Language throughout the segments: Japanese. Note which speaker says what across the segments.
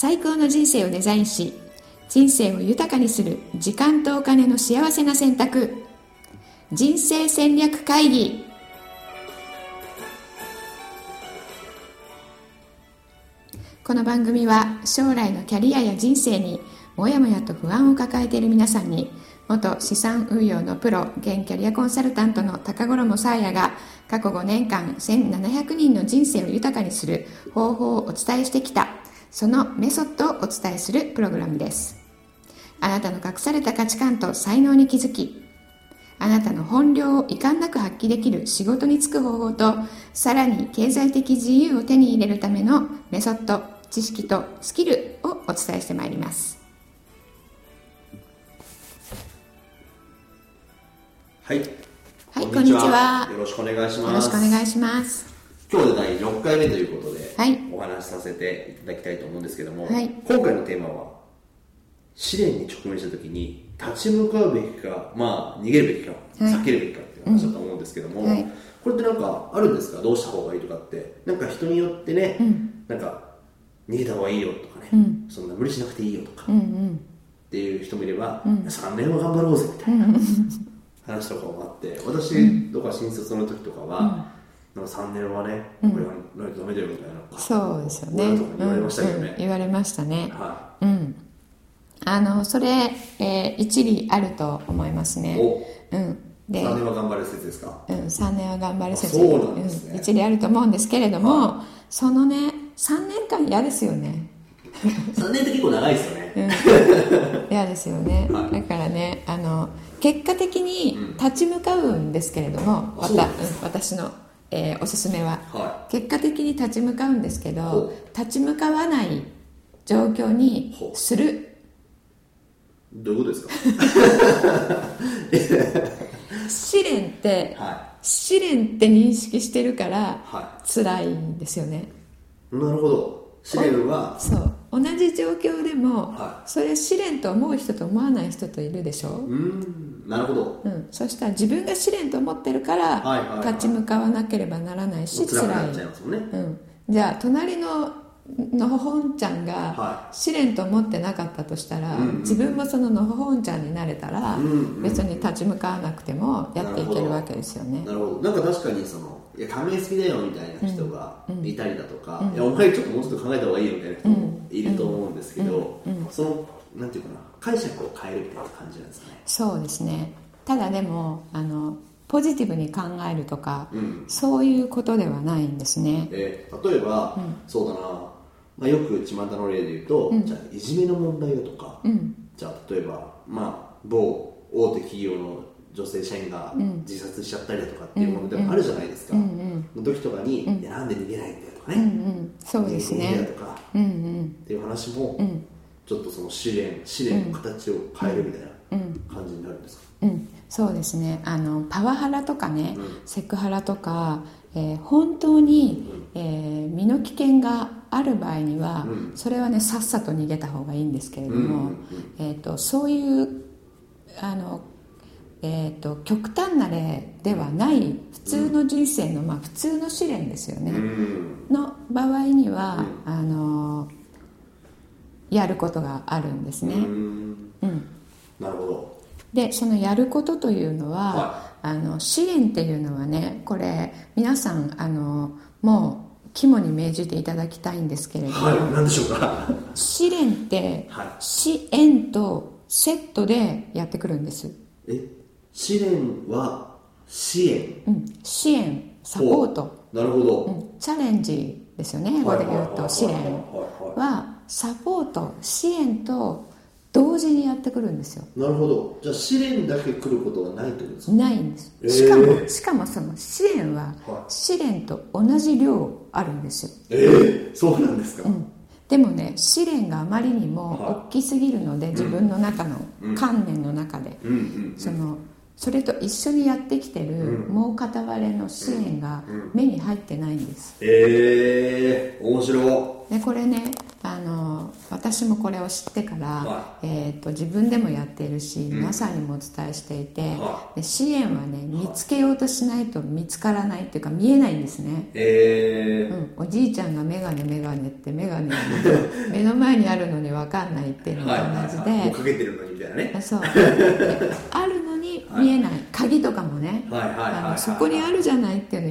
Speaker 1: 最高の人生をデザインし人生を豊かにする時間とお金の幸せな選択。人生戦略会議。この番組は将来のキャリアや人生にもやもやと不安を抱えている皆さんに元資産運用のプロ現キャリアコンサルタントの高頃もさあやが過去5年間1700人の人生を豊かにする方法をお伝えしてきた。そのメソッドをお伝えするプログラムです。あなたの隠された価値観と才能に気づきあなたの本領を遺憾なく発揮できる仕事に就く方法とさらに経済的自由を手に入れるためのメソッド知識とスキルをお伝えしてまいります。
Speaker 2: はい。
Speaker 1: はいこんにちは。
Speaker 2: よろしくお願いします。
Speaker 1: よろしくお願いします。
Speaker 2: 今日で第6回目ということで、
Speaker 1: はい。
Speaker 2: お話しさせていただきたいと思うんですけども、
Speaker 1: はい。
Speaker 2: 今回のテーマは、試練に直面した時に立ち向かうべきか、まあ、逃げるべきか、
Speaker 1: はい。
Speaker 2: 避けるべきかっていう話だと思うんですけども、
Speaker 1: はい。
Speaker 2: これってなんかあるんですか？どうした方がいいとかって。なんか人によってね、なんか、逃げた方がいいよとかね、そんな無理しなくていいよとか、
Speaker 1: うんうん。
Speaker 2: っていう人もいれば、3年は頑張ろうぜみたいな話とかもあって私とか新卒の時とかは、なんか3年はねこれやらないとダメだよみたいな
Speaker 1: そうですよね。
Speaker 2: 言われましたけどね。
Speaker 1: うん。うん、言われましたね。
Speaker 2: は
Speaker 1: うん。あのそれ、えー一理あると思いますね。
Speaker 2: お。
Speaker 1: うん。で
Speaker 2: 3年は頑張る説ですか？
Speaker 1: うん、3年は頑張る説。
Speaker 2: あそうなんですね。
Speaker 1: うん。一理あると思うんですけれども、そのね3年間嫌ですよね。
Speaker 2: 3年って結構長いですよね、
Speaker 1: 嫌ですよね、
Speaker 2: はい。
Speaker 1: だからねあの結果的に立ち向かうんですけれども、
Speaker 2: うん
Speaker 1: 私の、えーおすすめは、
Speaker 2: は
Speaker 1: 結果的に立ち向かうんですけど
Speaker 2: ほ
Speaker 1: 立ち向かわない状況にする。
Speaker 2: どういうことですか？
Speaker 1: 試練って
Speaker 2: は
Speaker 1: 試練って認識してるから
Speaker 2: は
Speaker 1: 辛いんですよね。
Speaker 2: いなるほど試練は？
Speaker 1: そう。同じ状況でも、
Speaker 2: は
Speaker 1: それ試練と思う人と思わない人といるでしょ、
Speaker 2: う。ーん。なるほど。
Speaker 1: うん、そしたら自分が試練と思ってるから、
Speaker 2: はいはいはい
Speaker 1: 立ち向かわなければならないし
Speaker 2: 辛いっちゃいますもんね。
Speaker 1: うん、じゃあ隣ののほほんちゃんが
Speaker 2: は
Speaker 1: 試練と思ってなかったとしたら、
Speaker 2: うんうんうん。
Speaker 1: 自分もそののほほんちゃんになれたら、
Speaker 2: うんうん
Speaker 1: 別に立ち向かわなくてもやっていけるわけですよね。
Speaker 2: なるほど。なんか確かにそのいや仮面好きだよみたいな人がいたりだとか、いやお前ちょっともうちょっと考えた方がいいよみたいな人もいると思うんですけど、そのなんていうかな解釈を変えるみたいな感じなんですかね。
Speaker 1: そうですね。ただでもあのポジティブに考えるとか、
Speaker 2: うん。
Speaker 1: そういうことではないんですね。
Speaker 2: えー例えば、そうだな、まあ、よく巷の例で言うと、じゃあいじめの問題だとか、じゃあ例えば、まあ、某大手企業の女性社員が自殺しちゃったりだとかっていうものでもあるじゃないですか、の時とかに、いやなんで逃げないんだよとかね、
Speaker 1: うんそうですね。
Speaker 2: とか、
Speaker 1: うんうん。
Speaker 2: っていう話も、ちょっとその試練試練の形を変えるみたいな感じになるんですか、
Speaker 1: うん、そうですね。あのパワハラとかね、セクハラとか、えー本当に、えー身の危険がある場合には、それはねさっさと逃げた方がいいんですけれども、えー、とそういうあの、えー、と極端な例ではない普通の人生の、まあ、普通の試練ですよね、
Speaker 2: うん。
Speaker 1: の場合には、あのやることがあるんですね。
Speaker 2: うん。
Speaker 1: うん。
Speaker 2: なるほど。
Speaker 1: でそのやることというのは、
Speaker 2: は
Speaker 1: あの支援っていうのはねこれ皆さんあのもう肝に銘じていただきたいんですけれども、
Speaker 2: はい何でしょうか？
Speaker 1: 試練って、
Speaker 2: はい。
Speaker 1: 支援とセットでやってくるんです、
Speaker 2: え？試練は支援
Speaker 1: うん、支援サポート、
Speaker 2: なるほど、
Speaker 1: うん、チャレンジですよね。英語で言うと試練
Speaker 2: は
Speaker 1: サポート支援と同時にやってくるんですよ。
Speaker 2: なるほど。じゃあ試練だけ来ることはないってことですか？
Speaker 1: ないんです。
Speaker 2: えー。
Speaker 1: しかも、しかもその支援は
Speaker 2: は
Speaker 1: 試練と同じ量あるんですよ、
Speaker 2: ええそうなんですか、
Speaker 1: うん、でもね試練があまりにも
Speaker 2: は
Speaker 1: 大きすぎるので、自分の中の観念の中で、
Speaker 2: うんうん
Speaker 1: そのそれと一緒にやってきてる、もう片割れの支援が目に入ってないんです。
Speaker 2: ええ面白。
Speaker 1: でこれねの私もこれを知ってから、はい、えーと、自分でもやっているし、皆さんにもお伝えしていて、で支援はね見つけようとしないと見つからないっていうか見えないんですね、
Speaker 2: え
Speaker 1: ー、うん、おじいちゃんが眼鏡眼鏡って眼鏡 目の前にあるのに分かんないっていうのと同じで、はい、
Speaker 2: かけてるのにみたいなね。
Speaker 1: そう。あるのに見えない、はい、鍵とかもねそこにあるじゃないっていうの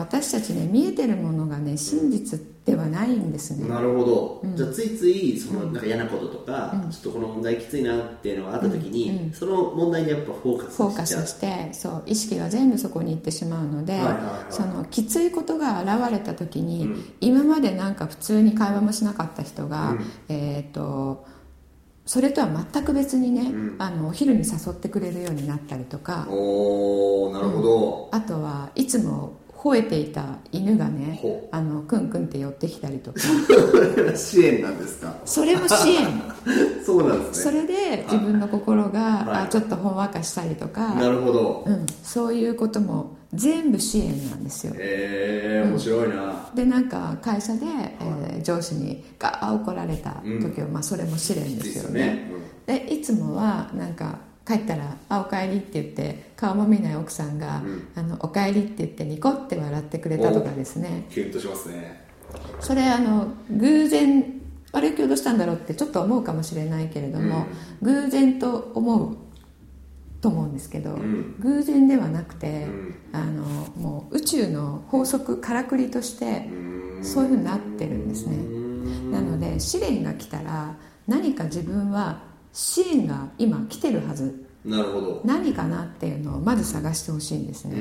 Speaker 1: 私たちね見えてるものがね真実ではないんですね。
Speaker 2: なるほど、うん、じゃあついついそのなんか嫌なこととか、うん、ちょっとこの問題きついなっていうのがあった時に、うん、その問題にやっぱフォーカス
Speaker 1: フォーカスしてそう意識が全部そこに行ってしまうので、そのきついことが現れた時に、今までなんか普通に会話もしなかった人が、えっ、ー、とそれとは全く別にね、うん、あのお昼に誘ってくれるようになったりとか。
Speaker 2: おなるほど、
Speaker 1: うん、あとはいつも吠えていた犬がねあのクンクンって寄ってきたりとか。
Speaker 2: 支援なんですか？
Speaker 1: それも支援。
Speaker 2: そうなんです
Speaker 1: ね。それで自分の心が、はい、あちょっとほんわかしたりとか。
Speaker 2: なるほど、
Speaker 1: うん、そういうことも全部支援なんですよ。
Speaker 2: へえ面白いな、
Speaker 1: うん、でなんか会社で、えー、上司にガー怒られた時は、うん、まあ、それも試練ですよね、ね。うん、でいつもはなんか帰ったら「あおかえり」って言って顔も見ない奥さんが「うん、あのおかえり」って言ってニコって笑ってくれたとかですね。
Speaker 2: キュンとしますね。
Speaker 1: それあの偶然あれ今日どうしたんだろうってちょっと思うかもしれないけれども、うん、偶然と思うと思うんですけど、うん、偶然ではなくて、あのもう宇宙の法則からくりとしてそういうふうになってるんですね。なので試練が来たら何か自分は支援が今来てるはず。
Speaker 2: なるほど。
Speaker 1: 何かなっていうのをまず探してほしいんですね。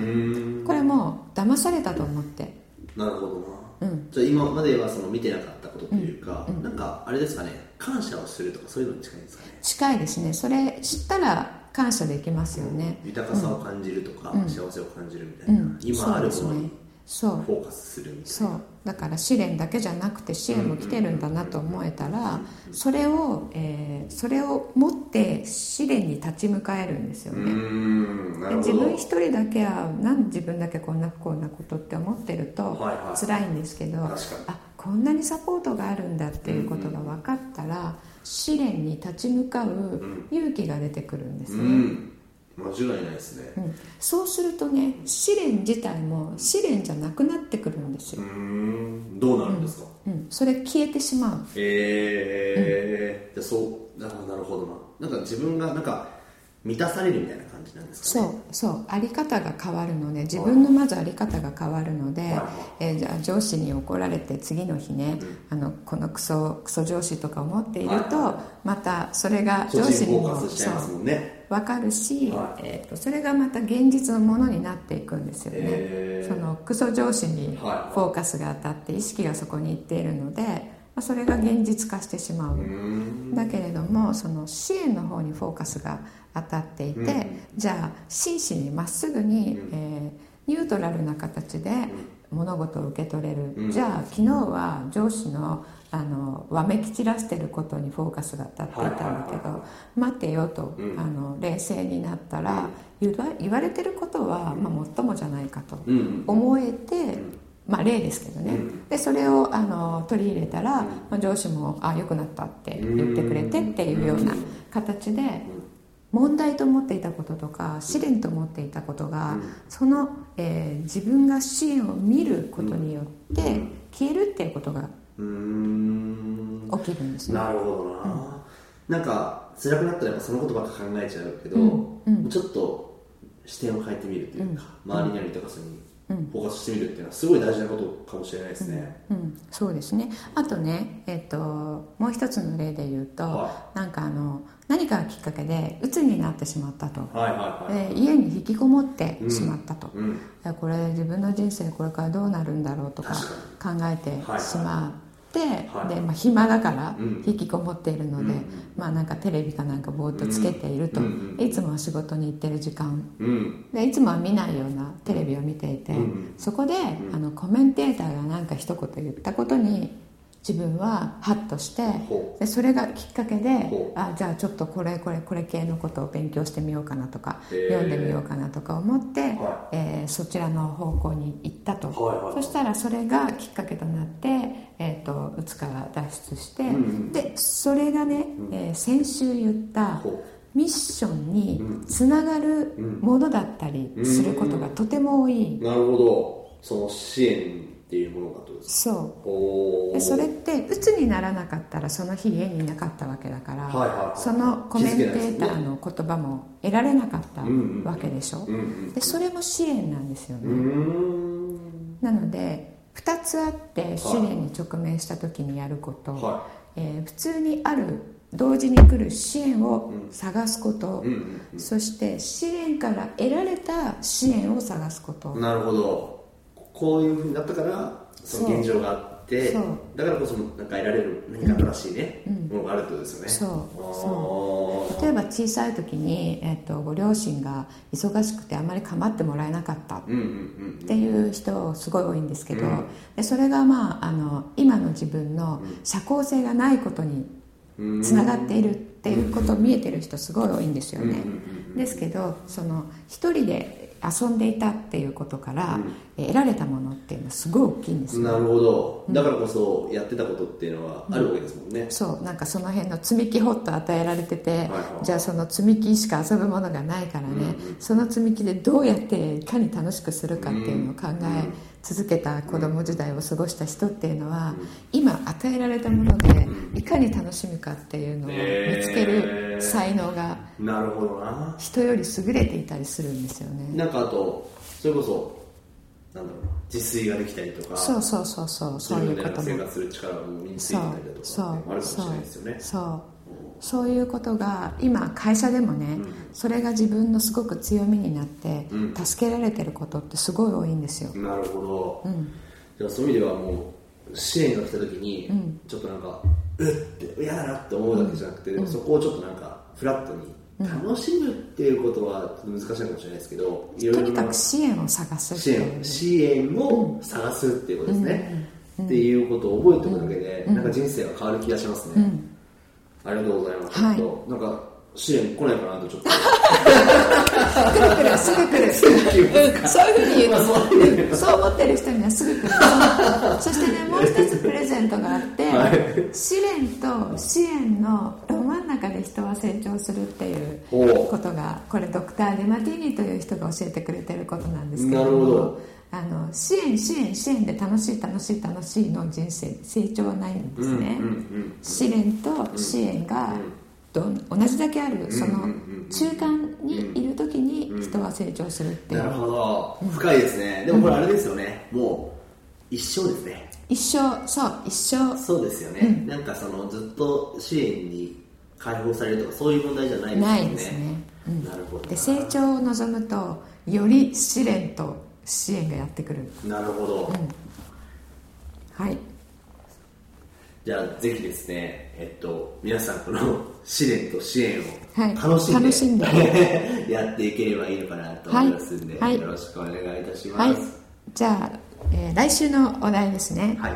Speaker 1: これも騙されたと思って。
Speaker 2: なるほどな、うん、じゃあ今まではその見てなかったことというか、うんうん、なんかあれですかね。感謝をするとかそういうのに近いんですかね。
Speaker 1: 近いですね。それ知ったら感謝できますよね、
Speaker 2: 豊かさを感じるとか、幸せを感じるみたいな、今あるものにそう。フォーカスするみたいな。
Speaker 1: そう。だから試練だけじゃなくて支援も来てるんだなと思えたらそれを、えー、それを持って試練に立ち向かえるんですよね。自分一人だけはなん自分だけこんな不幸なことって思ってると辛いんですけど、はいはい、あこんなにサポートがあるんだっていうことが分かったら試練に立ち向かう勇気が出てくるんですね、うん
Speaker 2: 間違いないですね、
Speaker 1: うん、そうするとね試練自体も試練じゃなくなってくるんですよ。
Speaker 2: どうなるんですか、
Speaker 1: うん、うん、それ消えてしまう。
Speaker 2: へえー、うん、そうなるほど。ななんか自分がなんか満たされるみたいな感じなんですか、
Speaker 1: ね、そう。そう。あり方が変わるので自分のまずあり方が変わるので、はい、えー、じゃあ上司に怒られて次の日ね、うん、あのこのクソクソ上司とか思っていると、はい、またそれが上司にも
Speaker 2: そう
Speaker 1: 分かるし、はい、えーと、それがまた現実のものになっていくんですよね。そのクソ上司にフォーカスが当たって意識がそこにいっているのでそれが現実化してしまう。だけれどもその支援の方にフォーカスが当たっていて、うん、じゃあ真摯にまっすぐに、うん、えー、ニュートラルな形で物事を受け取れる、うん、じゃあ昨日は上司のあのわめき散らしてることにフォーカスが当たっていたんだけど、待てよと、あの冷静になったら、言わ言われてることは、まあ、もっともじゃないかと思えて、まあ、例ですけどね、でそれをあの取り入れたら、まあ、上司も「あ良くなった」って言ってくれてっていうような形で問題と思っていたこととか試練と思っていたことが、その、えー、自分が支援を見ることによって消えるっていうことが起きるんです
Speaker 2: ね。なるほどな、うん、なんか辛くなったらやっぱそのことばっか考えちゃうけど、うん。うん、ちょっと視点を変えてみるというか、周りにある豊かさにフォーカスしてみるっていうのはすごい大事なことかもしれないですね。
Speaker 1: うん、うん、そうですね。あとね、えっ、ー、ともう一つの例で言うと、はい、なんかあの何かがきっかけで鬱になってしまったと、
Speaker 2: はいはいはい、
Speaker 1: で家に引きこもってしまったと、うん。うん、これ自分の人生これからどうなるんだろうとか考えてしまう。はい、で、まあ、暇だから引きこもっているので、うん、まあなんかテレビかなんかぼーっとつけていると、うん、いつもは仕事に行ってる時間、うん、でいつもは見ないようなテレビを見ていて、そこで、あのコメンテーターがなんか一言言ったことに自分はハッとしてでそれがきっかけであじゃあちょっとこれこれこれ系のことを勉強してみようかなとか読んでみようかなとか思って、はい、えー、そちらの方向に行ったと、はいはい、そしたらそれがきっかけとなって、えーと、うつから脱出して、うん、でそれがね、うん、えー、先週言ったミッションにつながるものだったりすることがとても多い、
Speaker 2: うん、なるほど。その支援っていうものが
Speaker 1: そう。でそれって鬱にならなかったらその日家にいなかったわけだから、はいはいはい、そのコメンテーターの言葉も得られなかったわけでしょ、うんうん、でそれも支援なんですよね。なので2つあって試練に直面した時にやること、はい、えー、普通にある同時に来る支援を探すこと、うんうんうん、そして支援から得られた支援を探すこと。
Speaker 2: なるほどこういうふうになったからその現状があってだからこそなんか得られる何か新しいね、うん、ものがあるってことですよね。
Speaker 1: そう。そう。例えば小さい時に、えーと、ご両親が忙しくてあまり構ってもらえなかったっていう人すごい多いんですけど、うん、でそれがまああの今の自分の社交性がないことにつながっているっていうこと見えてる人すごい多いんですよね。ですけどその一人で遊んでいたっていうことから、うん、得られたものっていうのはすごい大きいんです
Speaker 2: なるほど。だからこそやってたことっていうのはあるわけですもんね、うん、
Speaker 1: そうなんかその辺の積み木ほっと与えられてて、はいはい、じゃあその積み木しか遊ぶものがないからね、うんうん、その積み木でどうやっていかに楽しくするかっていうのを考え続けた子供時代を過ごした人っていうのは、今与えられたものでいかに楽しむかっていうのを見つける才能が
Speaker 2: なるほどな。
Speaker 1: 人より優れていたりするんですよね。
Speaker 2: なんかあとそれこそなんだろうな自炊ができたりとか。
Speaker 1: そうそうそうそうそういうことも。
Speaker 2: 生活する力も身についたりだとかあるかもしれないですよね。
Speaker 1: そうそういうことが今会社でもね、うん、それが自分のすごく強みになって、助けられてることってすごい多いんですよ。
Speaker 2: なるほど、うん、じゃあそういう意味ではもう支援が来た時に、ちょっとなんかうって嫌だなって思うだけじゃなくて、そこをちょっとなんかフラットに楽しむっていうことは難しいかもしれないですけど、
Speaker 1: とにかく支援を探す
Speaker 2: 支援支援を探すっていうことですね、っていうことを覚えておくだけで、なんか人生が変わる気がしますね、ありがとうございます、はい、なんか支援来ないかなとちょっと。
Speaker 1: くるくる。すぐ来るそういうふうに言うとそう思ってる人にはすぐ来る。そしてね もう一つプレゼントがあって、はい、試練と支援のど真ん中で人は成長するっていうことがこれドクター・デマティーニという人が教えてくれてることなんですけどもあの支援支援支援で楽しい楽しい楽しいの人生成長はないんですね、試練と支援がと同じだけある。その中間にいる時に人は成長するっていう、
Speaker 2: なるほど。深いですね、でもこれあれですよね、もう一生ですね。
Speaker 1: 一生そう一生。
Speaker 2: そうですよね、なん。かそのずっと支援に解放されるとかそういう問題じゃないですよねないですね、なるほど
Speaker 1: で成長を望むとより試練と支援がやってくる。
Speaker 2: なるほど、
Speaker 1: はい。
Speaker 2: じゃあぜひですね、えっと、皆さんこの 試練と支援を楽しんで,、はい、楽しんで。やっていければいいのかなと思いますんで、はい、よろしくお願いいたします、はい、
Speaker 1: じゃあ、えー、来週のお題ですね、はい、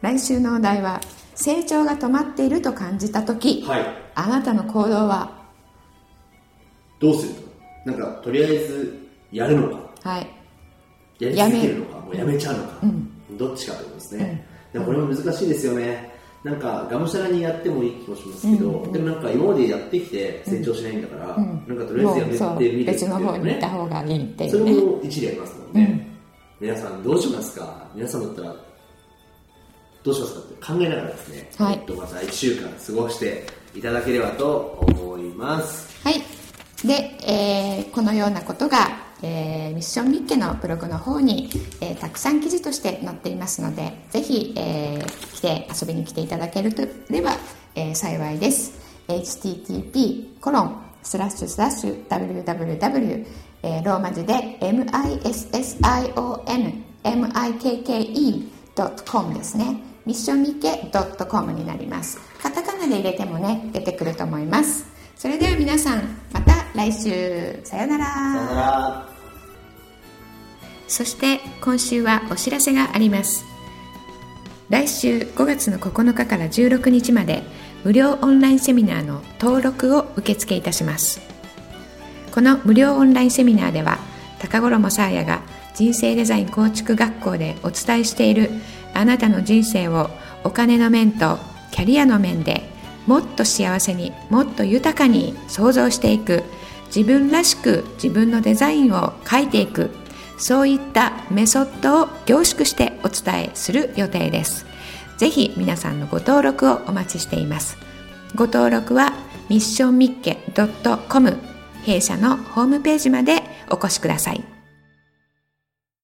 Speaker 1: 来週のお題は成長が止まっていると感じた時、はい、あなたの行動は？
Speaker 2: どうするなんかとりあえずやるのか、はい、やり続けるのかもうやめちゃうのか、うん、どっちかってことですね、うん、でもこれも難しいですよね、なんかがむしゃらにやってもいい気もしますけど、うん。うん、でもなんか今までやってきて成長しないんだから、うん、なんかとりあえずやめてみるって
Speaker 1: いいっていう、
Speaker 2: ね、それも一理ありますもんね、うん、皆さんどうしますか？皆さんだったらどうしますかって考えながらですね、はい、また1週間過ごしていただければと思います。
Speaker 1: はい。で、えー、このようなことがえー、ミッションミッケのブログの方に、えー、たくさん記事として載っていますのでぜひ、えー、来て遊びに来ていただけるとれば、えー、幸いです。http コロンスラッシュスラッシュ www、えー、ローマ字で missionmikke.com ですね。ミッションミッケ .com になります。カタカナで入れてもね出てくると思います。それでは皆さんまた来週。さよなら。そして今週はお知らせがあります。来週5月の9日から16日まで無料オンラインセミナーの登録を受付いたします。この無料オンラインセミナーでは高頃もさあやが人生デザイン構築学校でお伝えしているあなたの人生をお金の面とキャリアの面でもっと幸せにもっと豊かに想像していく自分らしく自分のデザインを書いていくそういったメソッドを凝縮してお伝えする予定です。ぜひ皆さんのご登録をお待ちしています。ご登録はミッションミッケ .com 弊社のホームページまでお越しください。